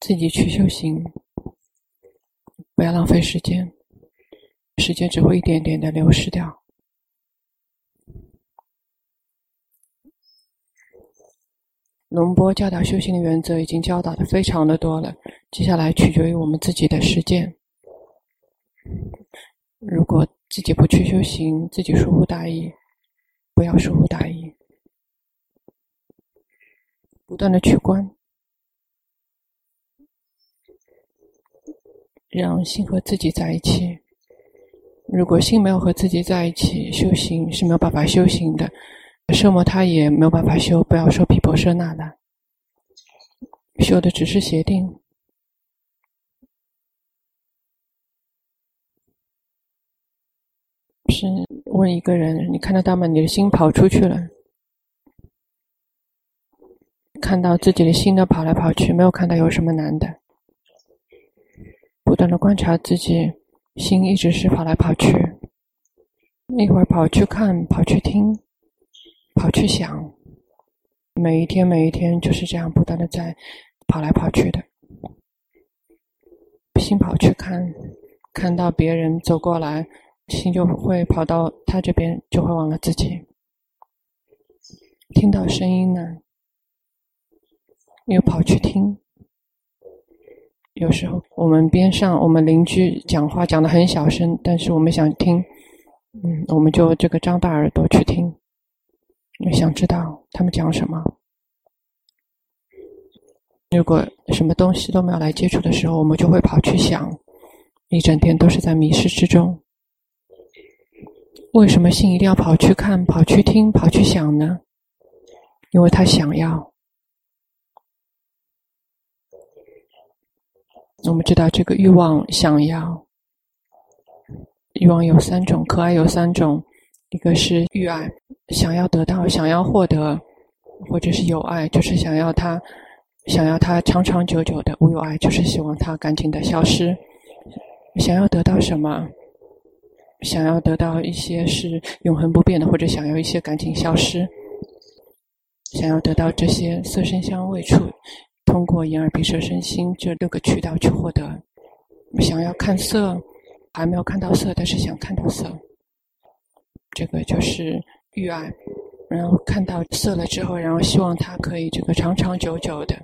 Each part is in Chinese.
自己去修行，不要浪费时间，时间只会一点点的流失掉。龙波教导修行的原则已经教导的非常的多了，接下来取决于我们自己的实践。如果自己不去修行，自己疏忽大意，不要疏忽大意，不断的去观，让心和自己在一起。如果心没有和自己在一起，修行是没有办法修行的。奢摩他也没有办法修，不要说毗婆舍那了，修的只是协定。是问一个人，你看得到吗？你的心跑出去了，看到自己的心都跑来跑去，没有看到有什么难的。不断的观察自己，心一直是跑来跑去，一会儿跑去看，跑去听。跑去想，每一天每一天就是这样不断的在跑来跑去的，心跑去看，看到别人走过来，心就会跑到他这边，就会忘了自己。听到声音呢，又跑去听。有时候我们边上我们邻居讲话讲的很小声，但是我们想听，嗯，我们就这个张大耳朵去听。你想知道他们讲什么？如果什么东西都没有来接触的时候，我们就会跑去想，一整天都是在迷失之中。为什么心一定要跑去看、跑去听、跑去想呢？因为他想要。我们知道这个欲望想要，欲望有三种，可爱有三种。一个是欲爱，想要得到，想要获得，或者是有爱，就是想要它，想要它长长久久的；无有爱，就是希望它赶紧的消失。想要得到什么？想要得到一些是永恒不变的，或者想要一些赶紧消失。想要得到这些色身香味触，通过眼耳鼻舌身心这六个渠道去获得。想要看色，还没有看到色，但是想看到色。这个就是欲爱，然后看到色了之后，然后希望它可以这个长长久久的，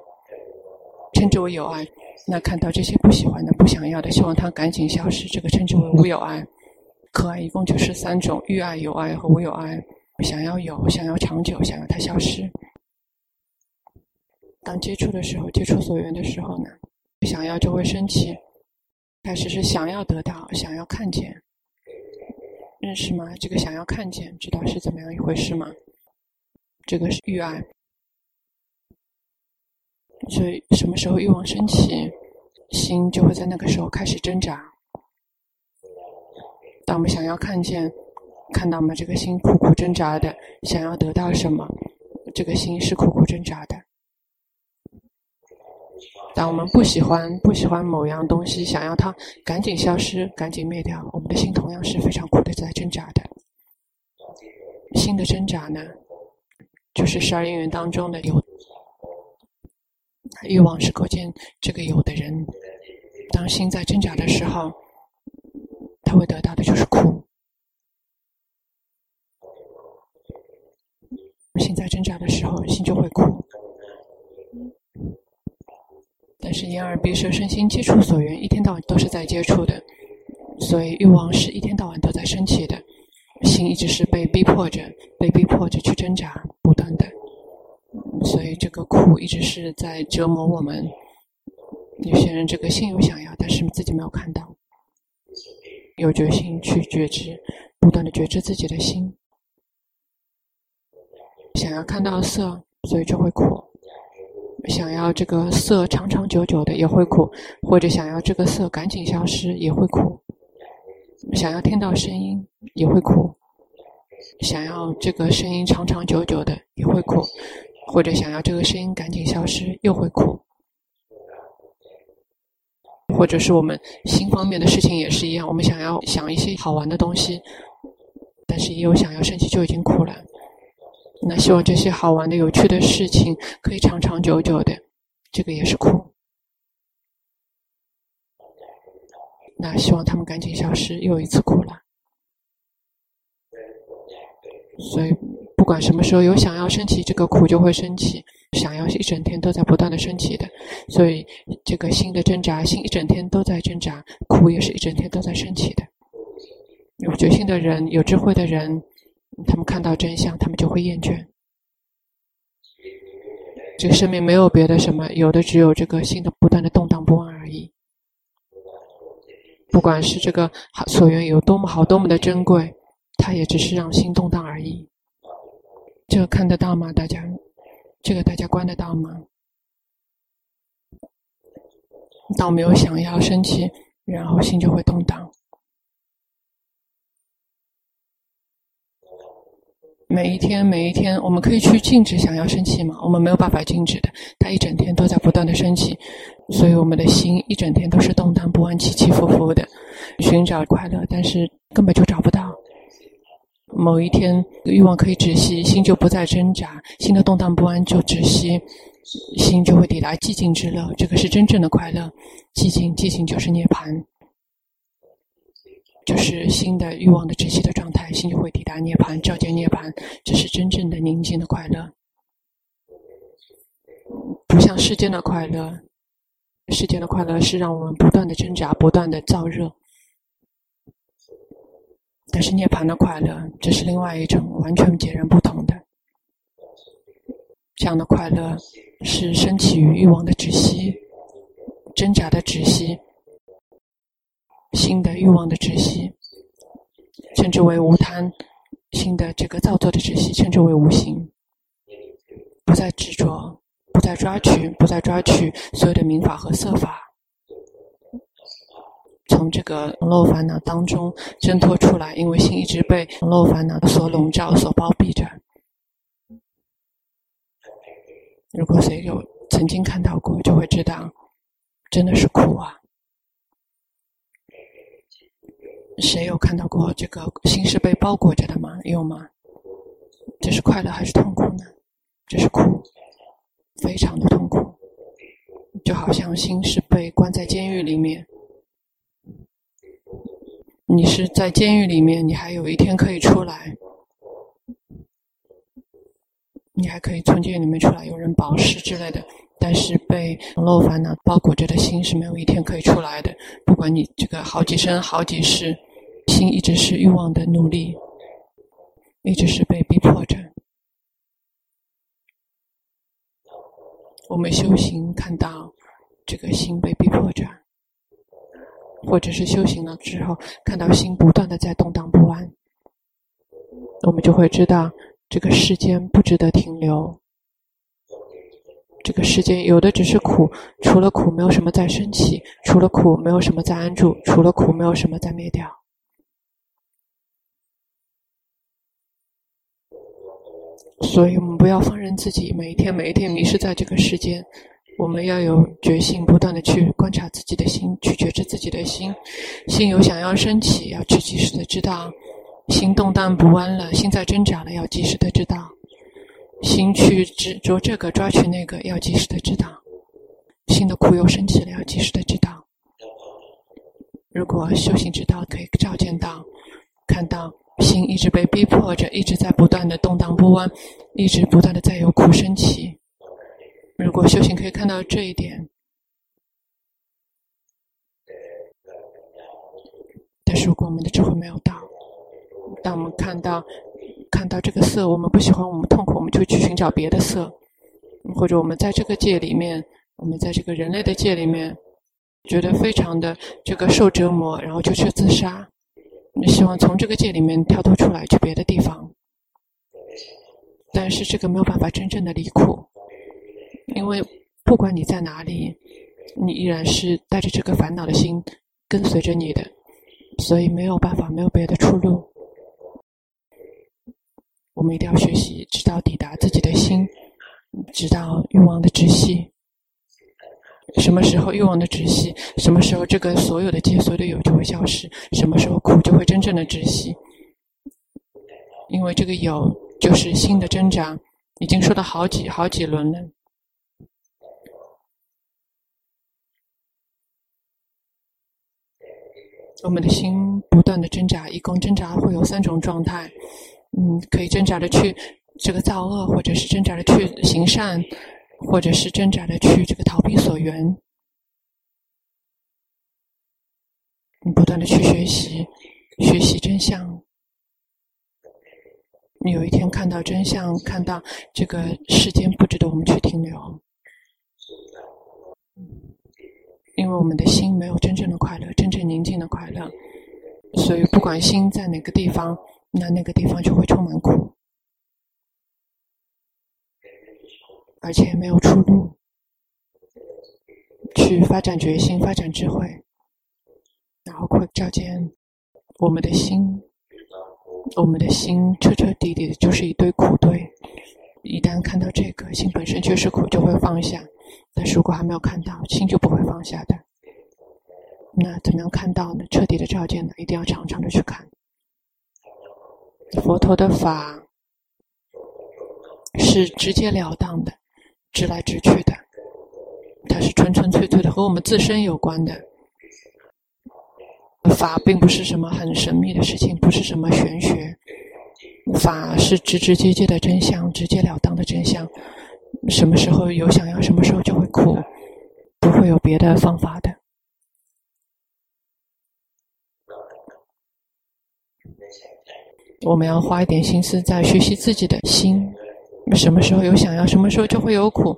称之为有爱。那看到这些不喜欢的、不想要的，希望它赶紧消失，这个称之为无有爱。可爱一共就是三种：欲爱、有爱和无有爱。想要有，想要长久，想要它消失。当接触的时候，接触所缘的时候呢，想要就会升起。开始是想要得到，想要看见。认识吗？这个想要看见，知道是怎么样一回事吗？这个是欲爱，所以什么时候欲望升起，心就会在那个时候开始挣扎。当我们想要看见，看到吗？这个心苦苦挣扎的，想要得到什么？这个心是苦苦挣扎的。当我们不喜欢不喜欢某样东西，想要它赶紧消失、赶紧灭掉，我们的心同样是非常苦的，在挣扎的。心的挣扎呢，就是十二因缘当中的有欲望是构建这个有的人。当心在挣扎的时候，他会得到的就是苦。心在挣扎的时候，心就会苦。但是眼耳鼻舌身心接触所缘，一天到晚都是在接触的，所以欲望是一天到晚都在升起的，心一直是被逼迫着、被逼迫着去挣扎，不断的，所以这个苦一直是在折磨我们。有些人这个心有想要，但是自己没有看到，有决心去觉知，不断的觉知自己的心，想要看到色，所以就会苦。想要这个色长长久久的也会苦，或者想要这个色赶紧消失也会苦。想要听到声音也会苦，想要这个声音长长久久的也会苦，或者想要这个声音赶紧消失又会苦。或者是我们心方面的事情也是一样，我们想要想一些好玩的东西，但是也有想要生气就已经苦了。那希望这些好玩的、有趣的事情可以长长久久的，这个也是苦。那希望他们赶紧消失，又一次苦了。所以，不管什么时候有想要升起，这个苦就会升起；想要一整天都在不断的升起的。所以，这个心的挣扎，心一整天都在挣扎，苦也是一整天都在升起的。有决心的人，有智慧的人，他们看到真相，他们就会厌倦。这个生命没有别的什么，有的只有这个心的不断的动荡不安而已。不管是这个所缘有多么好，多么的珍贵。它也只是让心动荡而已，这个看得到吗？大家，这个大家观得到吗？倒没有想要升起，然后心就会动荡。每一天，每一天，我们可以去禁止想要生气吗？我们没有办法禁止的，它一整天都在不断的升起，所以我们的心一整天都是动荡不安、起起伏伏的，寻找快乐，但是根本就找不到。某一天，欲望可以止息，心就不再挣扎，心的动荡不安就止息，心就会抵达寂静之乐。这个是真正的快乐，寂静，寂静就是涅槃，就是心的欲望的止息的状态，心就会抵达涅槃，照见涅槃，这是真正的宁静的快乐，不像世间的快乐，世间的快乐是让我们不断的挣扎，不断的燥热。但是涅槃的快乐，这是另外一种完全截然不同的。这样的快乐是升起于欲望的窒息、挣扎的窒息、心的欲望的窒息，称之为无贪；心的这个造作的止息，称之为无形。不再执着，不再抓取，不再抓取所有的名法和色法。从这个网络烦恼当中挣脱出来，因为心一直被网络烦恼所笼罩、所包庇着。如果谁有曾经看到过，就会知道，真的是苦啊！谁有看到过这个心是被包裹着的吗？有吗？这是快乐还是痛苦呢？这是苦，非常的痛苦，就好像心是被关在监狱里面。你是在监狱里面，你还有一天可以出来，你还可以从监狱里面出来，有人保释之类的。但是被网络烦恼包裹着的心是没有一天可以出来的。不管你这个好几生好几世，心一直是欲望的奴隶，一直是被逼迫着。我们修行看到这个心被逼迫着。或者是修行了之后，看到心不断的在动荡不安，我们就会知道这个世间不值得停留。这个世间有的只是苦，除了苦没有什么在升起，除了苦没有什么在安住，除了苦没有什么在灭掉。所以我们不要放任自己每一天每一天迷失在这个世间。我们要有决心，不断的去观察自己的心，去觉知自己的心。心有想要升起，要去及时的知道；心动荡不安了，心在挣扎了，要及时的知道；心去执着这个，抓取那个，要及时的知道；心的苦又升起了，要及时的知道。如果修行之道可以照见到，看到心一直被逼迫着，一直在不断的动荡不安，一直不断的在有苦升起。如果修行可以看到这一点，但是如果我们的智慧没有到，当我们看到看到这个色，我们不喜欢，我们痛苦，我们就去寻找别的色，或者我们在这个界里面，我们在这个人类的界里面，觉得非常的这个受折磨，然后就去自杀，你希望从这个界里面跳脱出来，去别的地方，但是这个没有办法真正的离苦。因为不管你在哪里，你依然是带着这个烦恼的心跟随着你的，所以没有办法，没有别的出路。我们一定要学习，直到抵达自己的心，直到欲望的止息。什么时候欲望的止息？什么时候这个所有的结、所有的有就会消失？什么时候苦就会真正的止息？因为这个有就是心的挣扎，已经说了好几好几轮了。我们的心不断的挣扎，一共挣扎会有三种状态。嗯，可以挣扎的去这个造恶，或者是挣扎的去行善，或者是挣扎的去这个逃避所缘。你不断的去学习，学习真相。你有一天看到真相，看到这个世间不值得我们去停留，因为我们的心没有真正的快乐，真正宁静的快乐，所以不管心在哪个地方。那那个地方就会充满苦，而且没有出路。去发展决心，发展智慧，然后会照见我们的心，我们的心彻彻底底的就是一堆苦堆。一旦看到这个心本身就是苦，就会放下。但是如果还没有看到，心就不会放下的。那怎么样看到呢？彻底的照见呢？一定要常常的去看。佛陀的法是直截了当的，直来直去的，它是纯纯粹粹的，和我们自身有关的。法并不是什么很神秘的事情，不是什么玄学，法是直直接接的真相，直截了当的真相。什么时候有想要，什么时候就会苦，不会有别的方法的。我们要花一点心思在学习自己的心。什么时候有想要，什么时候就会有苦。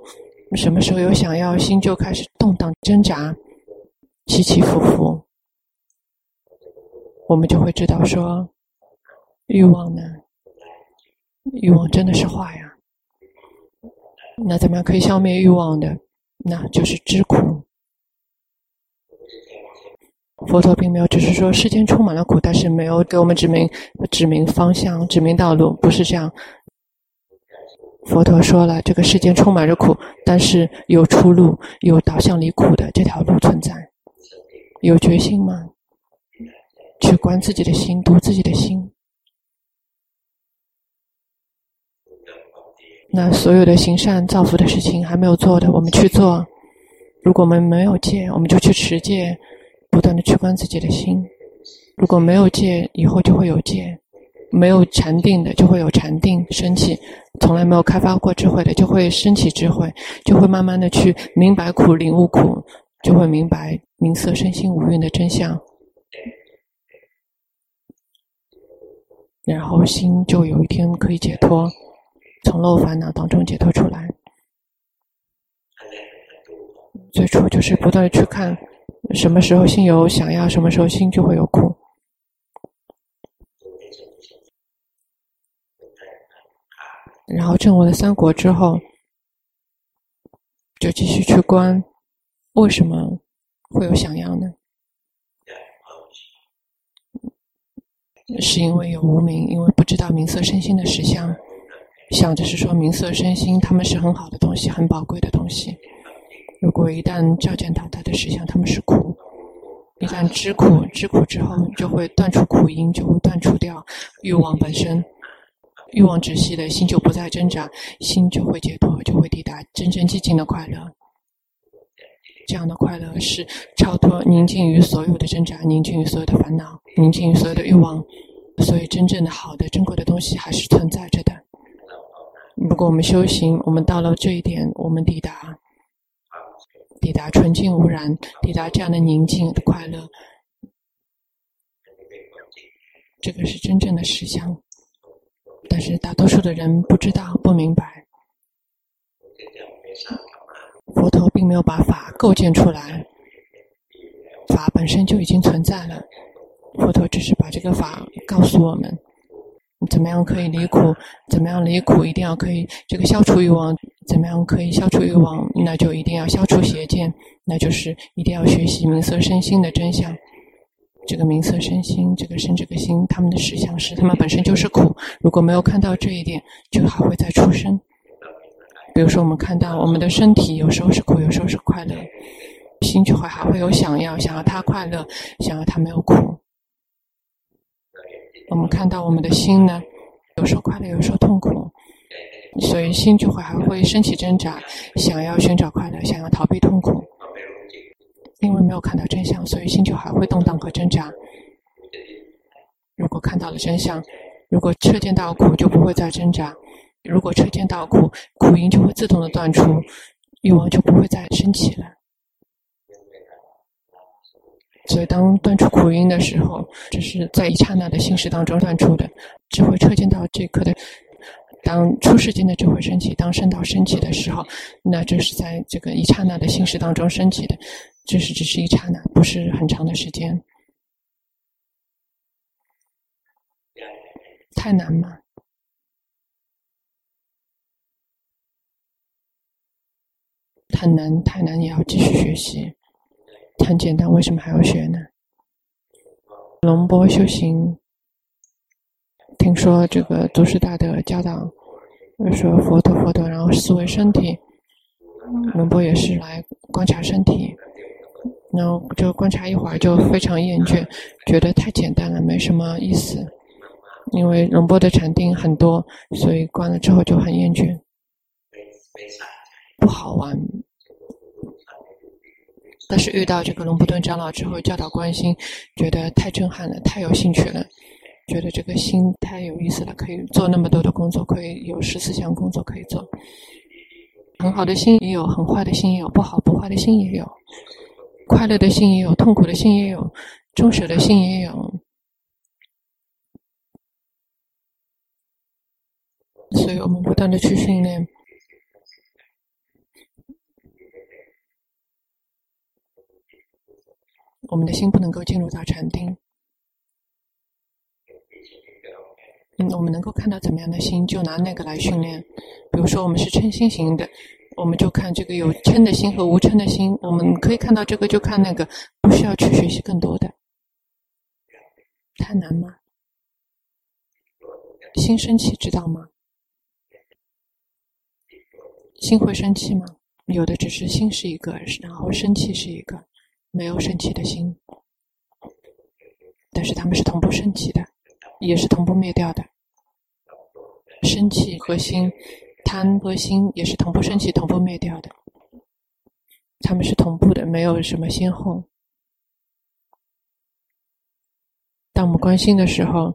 什么时候有想要，心就开始动荡挣扎，起起伏伏。我们就会知道说，欲望呢？欲望真的是坏呀。那怎么样可以消灭欲望的？那就是知苦。佛陀并没有只是说世间充满了苦，但是没有给我们指明指明方向、指明道路，不是这样。佛陀说了，这个世间充满着苦，但是有出路，有导向离苦的这条路存在。有决心吗？去观自己的心，读自己的心。那所有的行善造福的事情还没有做的，我们去做。如果我们没有戒，我们就去持戒。不断的去观自己的心，如果没有戒，以后就会有戒；没有禅定的，就会有禅定升起；从来没有开发过智慧的，就会升起智慧，就会慢慢的去明白苦、领悟苦，就会明白名色身心无蕴的真相，然后心就有一天可以解脱，从漏烦恼当中解脱出来。最初就是不断的去看。什么时候心有想要，什么时候心就会有苦。然后证悟了三国之后，就继续去观，为什么会有想要呢？是因为有无明，因为不知道名色身心的实相，想着是说名色身心，他们是很好的东西，很宝贵的东西。如果一旦照见到他的实相，他们是苦。一旦知苦，知苦之后，就会断除苦因，就会断除掉欲望本身。欲望止息了，心就不再挣扎，心就会解脱，就会抵达真正寂静的快乐。这样的快乐是超脱、宁静于所有的挣扎，宁静于所有的烦恼，宁静于所有的欲望。所以，真正的好的、珍贵的东西还是存在着的。如果我们修行，我们到了这一点，我们抵达。抵达纯净无染，抵达这样的宁静的快乐，这个是真正的实相。但是大多数的人不知道、不明白。佛陀并没有把法构建出来，法本身就已经存在了。佛陀只是把这个法告诉我们。怎么样可以离苦？怎么样离苦？一定要可以这个消除欲望。怎么样可以消除欲望？那就一定要消除邪见。那就是一定要学习名色身心的真相。这个名色身心，这个身这个心，他们的实相是，他们本身就是苦。如果没有看到这一点，就还会再出生。比如说，我们看到我们的身体有时候是苦，有时候是快乐，心就会还会有想要，想要他快乐，想要他没有苦。我们看到我们的心呢，有时候快乐，有时候痛苦，所以心就会还会升起挣扎，想要寻找快乐，想要逃避痛苦。因为没有看到真相，所以心就还会动荡和挣扎。如果看到了真相。如果彻见到苦，就不会再挣扎；如果彻见到苦，苦因就会自动的断除，欲望就不会再升起了。所以，当断除苦因的时候，这是在一刹那的心识当中断除的，智慧彻见到这一刻的。当出世间的智慧升起，当圣道升起的时候，那这是在这个一刹那的心识当中升起的，这是只是一刹那，不是很长的时间。太难吗？很难，太难也要继续学习。很简单，为什么还要学呢？龙波修行，听说这个祖师大德教导，说佛陀佛陀，然后思维身体，龙波也是来观察身体，然后就观察一会儿就非常厌倦，觉得太简单了，没什么意思。因为龙波的禅定很多，所以观了之后就很厌倦，不好玩。但是遇到这个龙布顿长老之后教导关心，觉得太震撼了，太有兴趣了，觉得这个心太有意思了，可以做那么多的工作，可以有十四项工作可以做。很好的心也有，很坏的心也有，不好不坏的心也有，快乐的心也有，痛苦的心也有，中舍的心也有。所以我们不断的去训练。我们的心不能够进入到禅定。嗯，我们能够看到怎么样的心，就拿那个来训练。比如说，我们是嗔心型的，我们就看这个有嗔的心和无嗔的心。我们可以看到这个，就看那个，不需要去学习更多的。太难吗？心生气，知道吗？心会生气吗？有的只是心是一个，然后生气是一个。没有生气的心，但是他们是同步升起的，也是同步灭掉的。生气和心，贪和心也是同步升起、同步灭掉的。他们是同步的，没有什么先后。当我们观心的时候，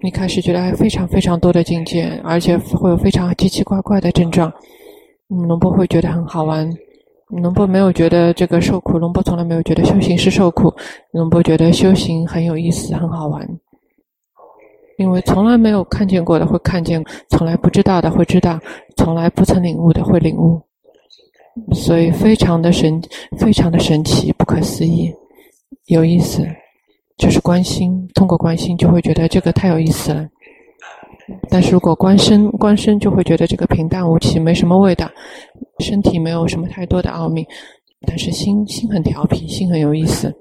你开始觉得非常非常多的境界，而且会有非常奇奇怪怪的症状，嗯，龙波会觉得很好玩。龙波没有觉得这个受苦，龙波从来没有觉得修行是受苦，龙波觉得修行很有意思，很好玩。因为从来没有看见过的会看见，从来不知道的会知道，从来不曾领悟的会领悟，所以非常的神，非常的神奇，不可思议，有意思。就是关心，通过关心就会觉得这个太有意思了。但是如果观身，观身就会觉得这个平淡无奇，没什么味道，身体没有什么太多的奥秘，但是心心很调皮，心很有意思。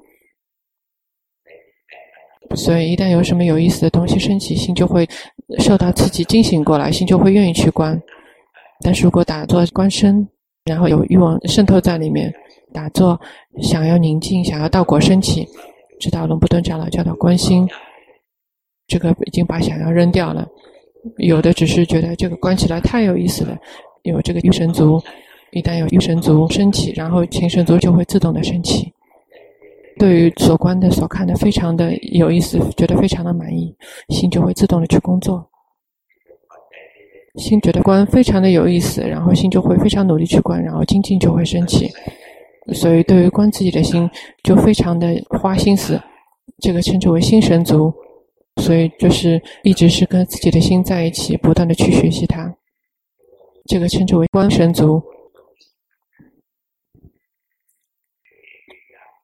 所以一旦有什么有意思的东西升起，心就会受到刺激，惊醒过来，心就会愿意去观。但是如果打坐观身，然后有欲望渗透在里面，打坐想要宁静，想要道果升起，知道龙布顿长老教导观心，这个已经把想要扔掉了。有的只是觉得这个关起来太有意思了，有这个欲神足，一旦有欲神足升起，然后情神足就会自动的升起。对于所观的、所看的非常的有意思，觉得非常的满意，心就会自动的去工作。心觉得观非常的有意思，然后心就会非常努力去观，然后精进就会升起。所以对于观自己的心，就非常的花心思，这个称之为心神足。所以就是一直是跟自己的心在一起，不断的去学习它。这个称之为观神足。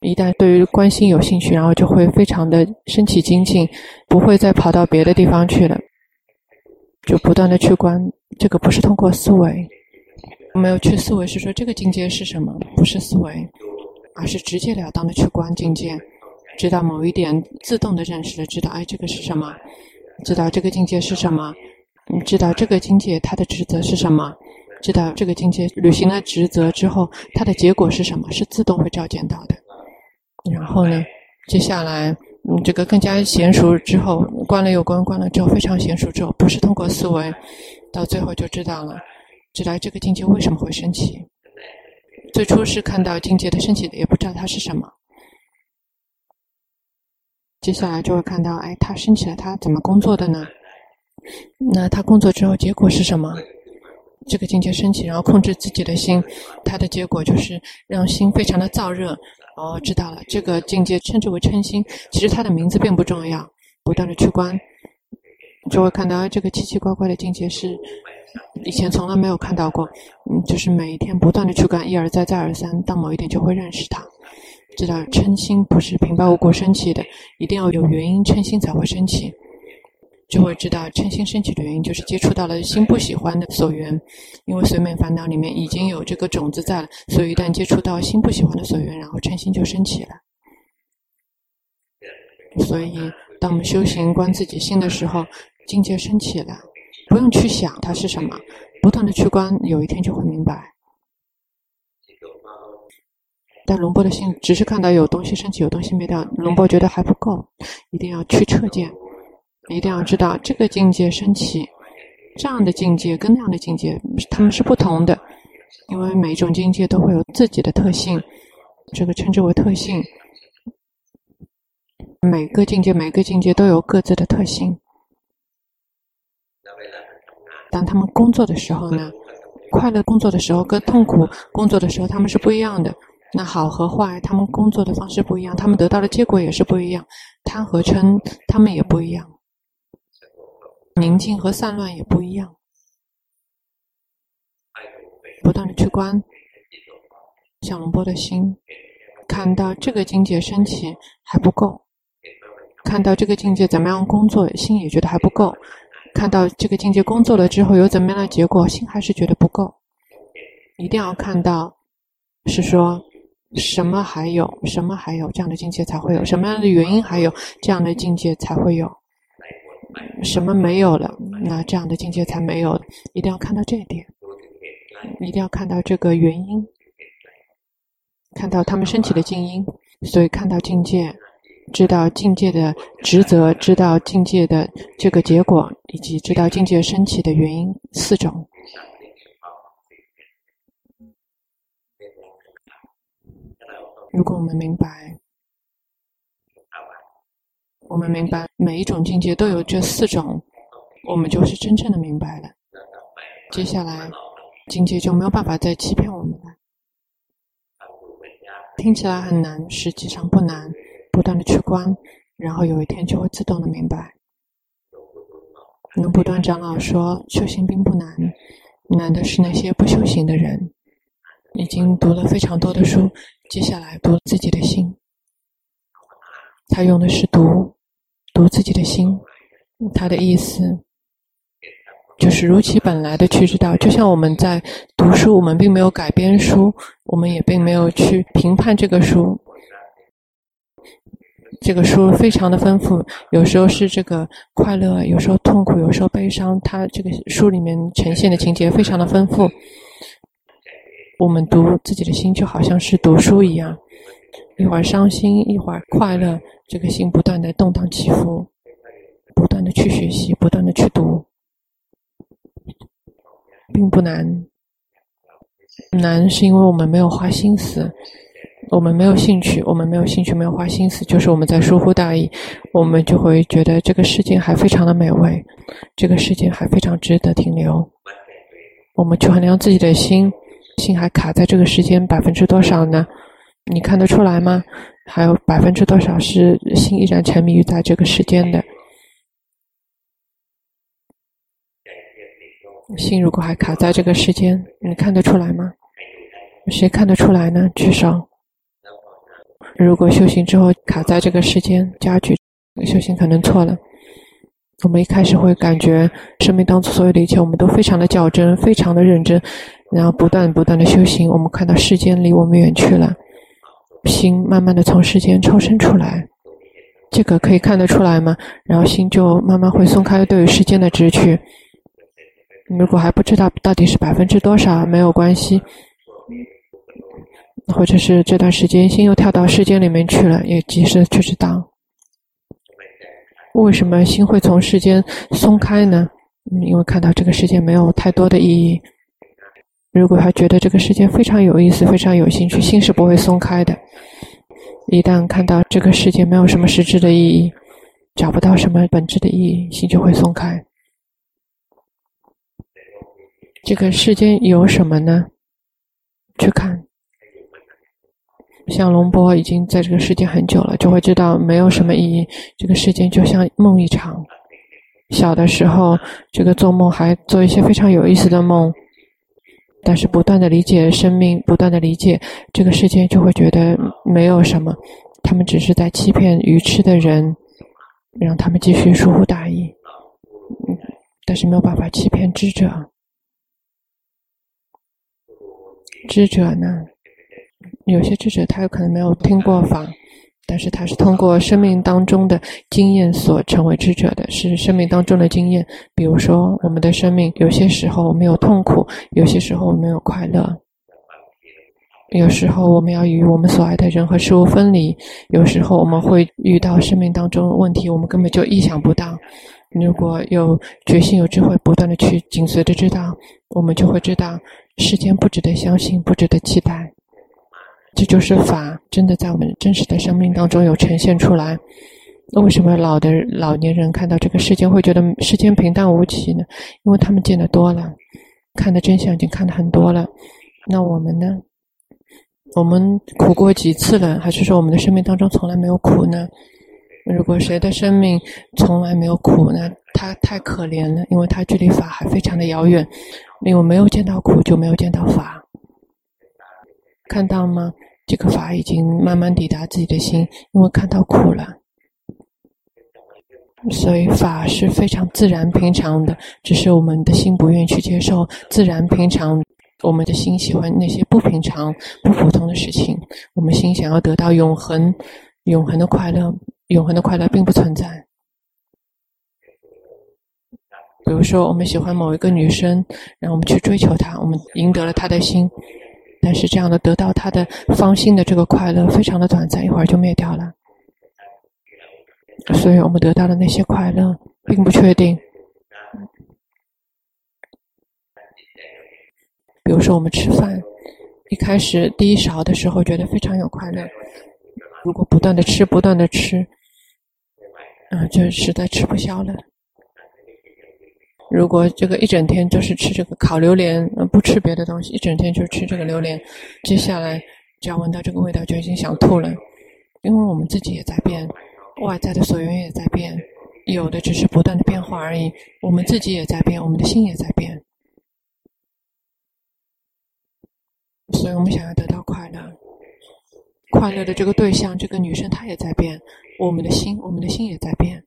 一旦对于观心有兴趣，然后就会非常的升起精进，不会再跑到别的地方去了，就不断的去观。这个不是通过思维，没有去思维，是说这个境界是什么？不是思维，而是直截了当的去观境界。知道某一点，自动的认识了，知道哎，这个是什么？知道这个境界是什么？你知道这个境界它的职责是什么？知道这个境界履行了职责之后，它的结果是什么？是自动会照见到的。然后呢，接下来嗯，这个更加娴熟之后，关了又关，关了之后非常娴熟之后，不是通过思维，到最后就知道了，知道这个境界为什么会升起。最初是看到境界的升起的，也不知道它是什么。接下来就会看到，哎，它升起来，它怎么工作的呢？那它工作之后结果是什么？这个境界升起，然后控制自己的心，它的结果就是让心非常的燥热。哦，知道了，这个境界称之为嗔心。其实它的名字并不重要，不断的去观，就会看到这个奇奇怪怪的境界是以前从来没有看到过。嗯，就是每一天不断的去观，一而再，再而三，到某一点就会认识它，知道嗔心不是平白无故升起的，一定要有原因，嗔心才会升起。就会知道嗔心升起的原因，就是接触到了心不喜欢的所缘，因为随眠烦恼里面已经有这个种子在了，所以一旦接触到心不喜欢的所缘，然后嗔心就升起了。所以，当我们修行观自己心的时候，境界升起了，不用去想它是什么，不断的去观，有一天就会明白。但龙波的心只是看到有东西升起，有东西灭掉，龙波觉得还不够，一定要去彻见。一定要知道这个境界升起，这样的境界跟那样的境界，它们是不同的，因为每一种境界都会有自己的特性，这个称之为特性。每个境界，每个境界都有各自的特性。当他们工作的时候呢，快乐工作的时候跟痛苦工作的时候，他们是不一样的。那好和坏，他们工作的方式不一样，他们得到的结果也是不一样。贪和嗔，他们也不一样。宁静和散乱也不一样，不断的去观小龙波的心，看到这个境界升起还不够，看到这个境界怎么样工作，心也觉得还不够，看到这个境界工作了之后有怎么样的结果，心还是觉得不够，一定要看到，是说什么还有，什么还有这样的境界才会有，什么样的原因还有这样的境界才会有。什么没有了？那这样的境界才没有。一定要看到这一点，一定要看到这个原因，看到他们升起的静音，所以看到境界，知道境界的职责，知道境界的这个结果，以及知道境界升起的原因四种。如果我们明白。我们明白每一种境界都有这四种，我们就是真正的明白了。接下来，境界就没有办法再欺骗我们了。听起来很难，实际上不难。不断的去观，然后有一天就会自动的明白。能不断长老说：“修行并不难，难的是那些不修行的人，已经读了非常多的书，接下来读自己的心。他用的是读。”读自己的心，他的意思就是如其本来的去知道。就像我们在读书，我们并没有改编书，我们也并没有去评判这个书。这个书非常的丰富，有时候是这个快乐，有时候痛苦，有时候悲伤。它这个书里面呈现的情节非常的丰富。我们读自己的心，就好像是读书一样。一会儿伤心，一会儿快乐，这个心不断的动荡起伏，不断的去学习，不断的去读，并不难。难是因为我们没有花心思，我们没有兴趣，我们没有兴趣，没有花心思，就是我们在疏忽大意，我们就会觉得这个世界还非常的美味，这个世界还非常值得停留。我们去衡量自己的心，心还卡在这个时间百分之多少呢？你看得出来吗？还有百分之多少是心依然沉迷于在这个世间的？心如果还卡在这个世间，你看得出来吗？谁看得出来呢？举手。如果修行之后卡在这个世间，加剧修行可能错了。我们一开始会感觉生命当中所有的一切，我们都非常的较真，非常的认真，然后不断不断的修行，我们看到世间离我们远去了。心慢慢的从世间抽身出来，这个可以看得出来吗？然后心就慢慢会松开对于世间的执取。如果还不知道到底是百分之多少，没有关系，或者是这段时间心又跳到世间里面去了，也及时去知道。为什么心会从世间松开呢？因为看到这个世界没有太多的意义。如果他觉得这个世界非常有意思，非常有兴趣，心是不会松开的。一旦看到这个世界没有什么实质的意义，找不到什么本质的意义，心就会松开。这个世间有什么呢？去看，像龙波已经在这个世界很久了，就会知道没有什么意义。这个世间就像梦一场。小的时候，这个做梦还做一些非常有意思的梦，但是不断的理解生命，不断的理解这个世界，就会觉得没有什么。他们只是在欺骗愚痴的人，让他们继续疏忽大意。但是没有办法欺骗智者。智者呢，有些智者他有可能没有听过法，但是他是通过生命当中的经验所成为智者的，是生命当中的经验。比如说，我们的生命有些时候没有痛苦，有些时候没有快乐，有时候我们要与我们所爱的人和事物分离，有时候我们会遇到生命当中问题，我们根本就意想不到。如果有决心、有智慧，不断的去紧随着知道，我们就会知道。世间不值得相信，不值得期待，这就是法，真的在我们真实的生命当中有呈现出来。那为什么老的老年人看到这个世间会觉得世间平淡无奇呢？因为他们见得多了，看的真相已经看得很多了。那我们呢？我们苦过几次了？还是说我们的生命当中从来没有苦呢？如果谁的生命从来没有苦呢？他太可怜了，因为他距离法还非常的遥远。因为没有见到苦，就没有见到法。看到吗？这个法已经慢慢抵达自己的心，因为看到苦了。所以法是非常自然平常的，只是我们的心不愿意去接受自然平常。我们的心喜欢那些不平常、不普通的事情。我们心想要得到永恒、永恒的快乐，永恒的快乐并不存在。比如说，我们喜欢某一个女生，然后我们去追求她，我们赢得了她的心，但是这样的得到他的芳心的这个快乐非常的短暂，一会儿就灭掉了。所以我们得到的那些快乐并不确定。比如说，我们吃饭，一开始第一勺的时候觉得非常有快乐，如果不断的吃，不断的吃，嗯、就实在吃不消了。如果这个一整天就是吃这个烤榴莲，不吃别的东西，一整天就吃这个榴莲，接下来只要闻到这个味道就已经想吐了，因为我们自己也在变，外在的所缘也在变，有的只是不断的变化而已，我们自己也在变，我们的心也在变，所以我们想要得到快乐，快乐的这个对象，这个女生她也在变，我们的心，我们的心也在变。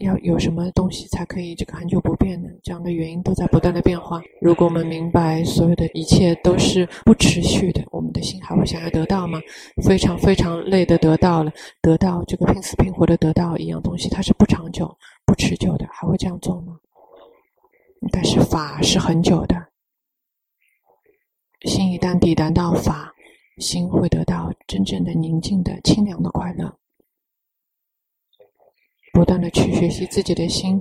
要有什么东西才可以这个恒久不变呢？这样的原因都在不断的变化。如果我们明白所有的一切都是不持续的，我们的心还会想要得到吗？非常非常累的得到了，得到这个拼死拼活的得到一样东西，它是不长久、不持久的，还会这样做吗？但是法是很久的，心一旦抵达到法，心会得到真正的宁静的清凉的快乐。不断的去学习自己的心，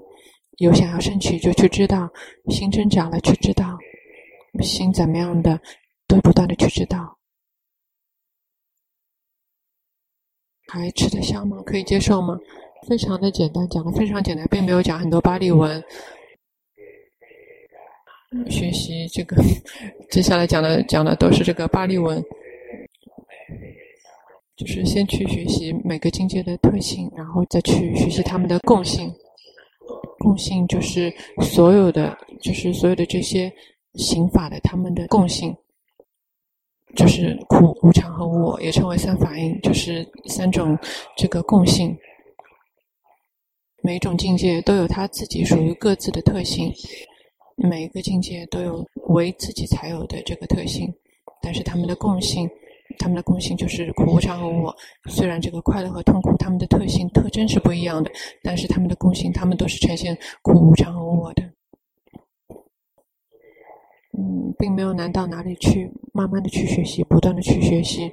有想要升起就去知道，心增长了去知道，心怎么样的都不断的去知道，还吃得消吗？可以接受吗？非常的简单，讲的非常简单，并没有讲很多巴利文。学习这个，接下来讲的讲的都是这个巴利文。就是先去学习每个境界的特性，然后再去学习他们的共性。共性就是所有的，就是所有的这些刑法的他们的共性，就是苦、无常和无我，也称为三法印，就是三种这个共性。每一种境界都有它自己属于各自的特性，每一个境界都有为自己才有的这个特性，但是他们的共性。他们的共性就是苦、无常和无我。虽然这个快乐和痛苦，他们的特性、特征是不一样的，但是他们的共性，他们都是呈现苦、无常和无我的。嗯，并没有难到哪里去，慢慢的去学习，不断的去学习，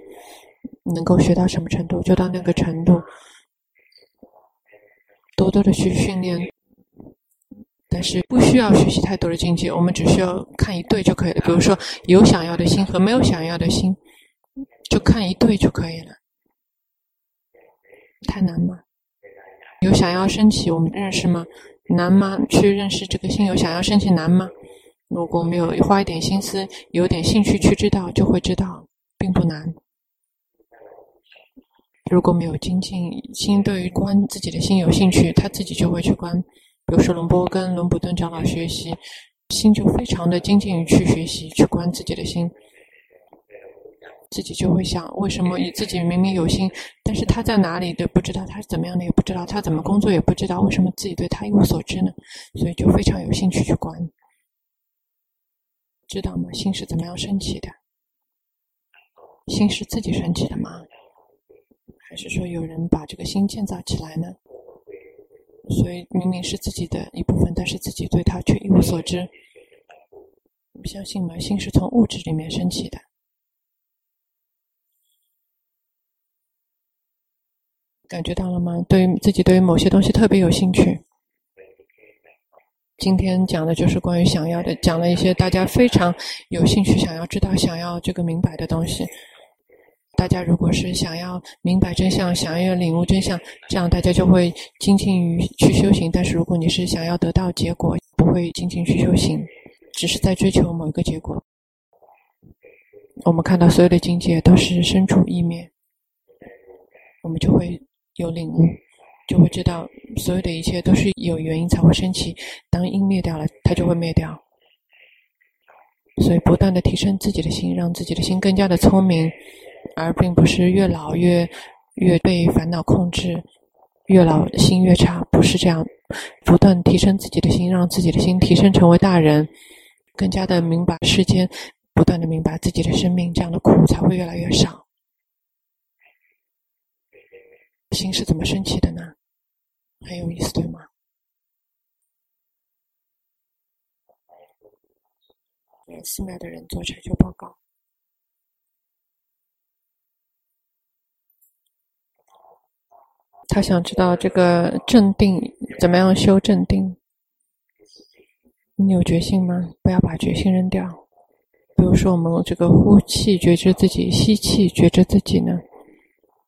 能够学到什么程度就到那个程度，多多的去训练。但是不需要学习太多的境界，我们只需要看一对就可以了。比如说，有想要的心和没有想要的心。就看一对就可以了。太难吗？有想要升起，我们认识吗？难吗？去认识这个心有想要升起难吗？如果没有花一点心思，有点兴趣去知道，就会知道，并不难。如果没有精进，心对于观自己的心有兴趣，他自己就会去观。比如说龙波跟龙普顿长老学习，心就非常的精进于去学习，去观自己的心。自己就会想，为什么你自己明明有心，但是他在哪里的不知道，他是怎么样的也不知道，他怎么工作也不知道，为什么自己对他一无所知呢？所以就非常有兴趣去观，知道吗？心是怎么样升起的？心是自己升起的吗？还是说有人把这个心建造起来呢？所以明明是自己的一部分，但是自己对他却一无所知。你相信吗？心是从物质里面升起的。感觉到了吗？对于自己，对于某些东西特别有兴趣。今天讲的就是关于想要的，讲了一些大家非常有兴趣、想要知道、想要这个明白的东西。大家如果是想要明白真相、想要领悟真相，这样大家就会精进于去修行。但是如果你是想要得到结果，不会精进去修行，只是在追求某一个结果。我们看到所有的境界都是身处异灭，我们就会。有领悟，就会知道所有的一切都是有原因才会升起。当因灭掉了，它就会灭掉。所以，不断的提升自己的心，让自己的心更加的聪明，而并不是越老越越被烦恼控制，越老心越差，不是这样。不断提升自己的心，让自己的心提升成为大人，更加的明白世间，不断的明白自己的生命，这样的苦才会越来越少。心是怎么升起的呢？很有意思，对吗？给寺庙的人做成就报告。他想知道这个镇定怎么样修镇定？你有决心吗？不要把决心扔掉。比如说，我们这个呼气觉知自己，吸气觉知自己呢？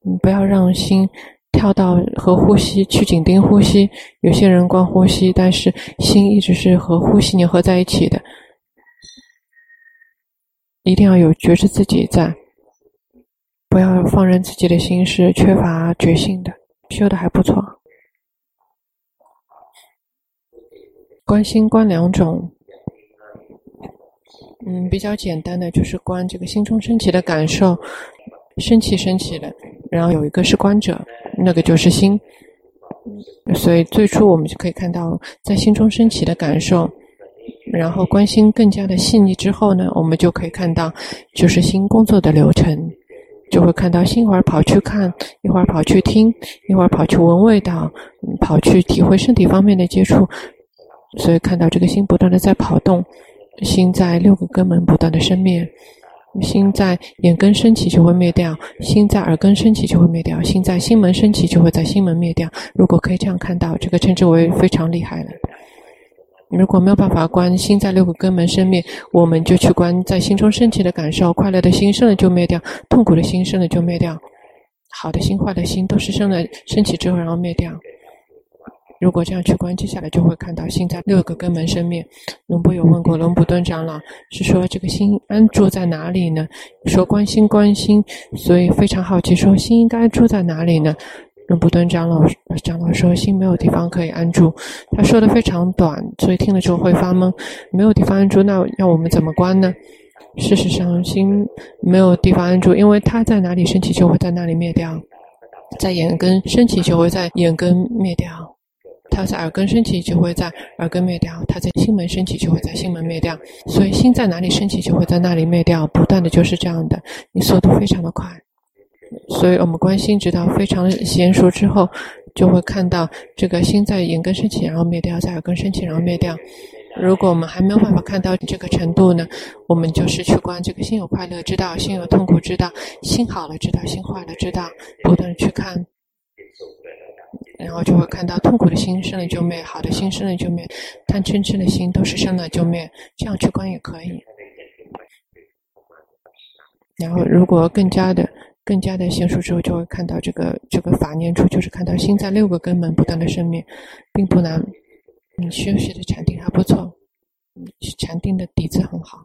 你不要让心跳到和呼吸去紧盯呼吸。有些人光呼吸，但是心一直是和呼吸粘合在一起的。一定要有觉知自己在，不要放任自己的心是缺乏觉性的。修的还不错。观心观两种，嗯，比较简单的就是观这个心中升起的感受。升起，升起的，然后有一个是观者，那个就是心。所以最初我们就可以看到，在心中升起的感受，然后关心更加的细腻之后呢，我们就可以看到，就是心工作的流程，就会看到心一会儿跑去看，一会儿跑去听，一会儿跑去闻味道，跑去体会身体方面的接触，所以看到这个心不断的在跑动，心在六个根门不断的生灭。心在眼根升起就会灭掉，心在耳根升起就会灭掉，心在心门升起就会在心门灭掉。如果可以这样看到，这个称之为非常厉害了。如果没有办法观心在六个根门生灭，我们就去观在心中升起的感受，快乐的心生了就灭掉，痛苦的心生了就灭掉，好的心、坏的心都是生了升起之后然后灭掉。如果这样去观，接下来就会看到心在六个根门生灭。龙波有问过龙普顿长老，是说这个心安住在哪里呢？说观心观心，所以非常好奇，说心应该住在哪里呢？龙普顿长老长老说，心没有地方可以安住。他说的非常短，所以听了之后会发懵。没有地方安住，那要我们怎么观呢？事实上，心没有地方安住，因为它在哪里升起，就会在那里灭掉；在眼根升起，就会在眼根灭掉。它在耳根升起，就会在耳根灭掉；它在心门升起，就会在心门灭掉。所以心在哪里升起，就会在那里灭掉，不断的就是这样的。你速度非常的快，所以我们观心直到非常娴熟之后，就会看到这个心在眼根升起，然后灭掉；在耳根升起，然后灭掉。如果我们还没有办法看到这个程度呢，我们就是去观这个心有快乐知道，心有痛苦知道，心好了知道，心坏了知道，不断去看。然后就会看到痛苦的心生了就灭，好的心生了就灭，贪嗔痴的心都是生了就灭，这样去观也可以。然后，如果更加的、更加的娴熟之后，就会看到这个这个法念处，就是看到心在六个根门不断的生灭，并不难。你学习的禅定还不错，禅定的底子很好。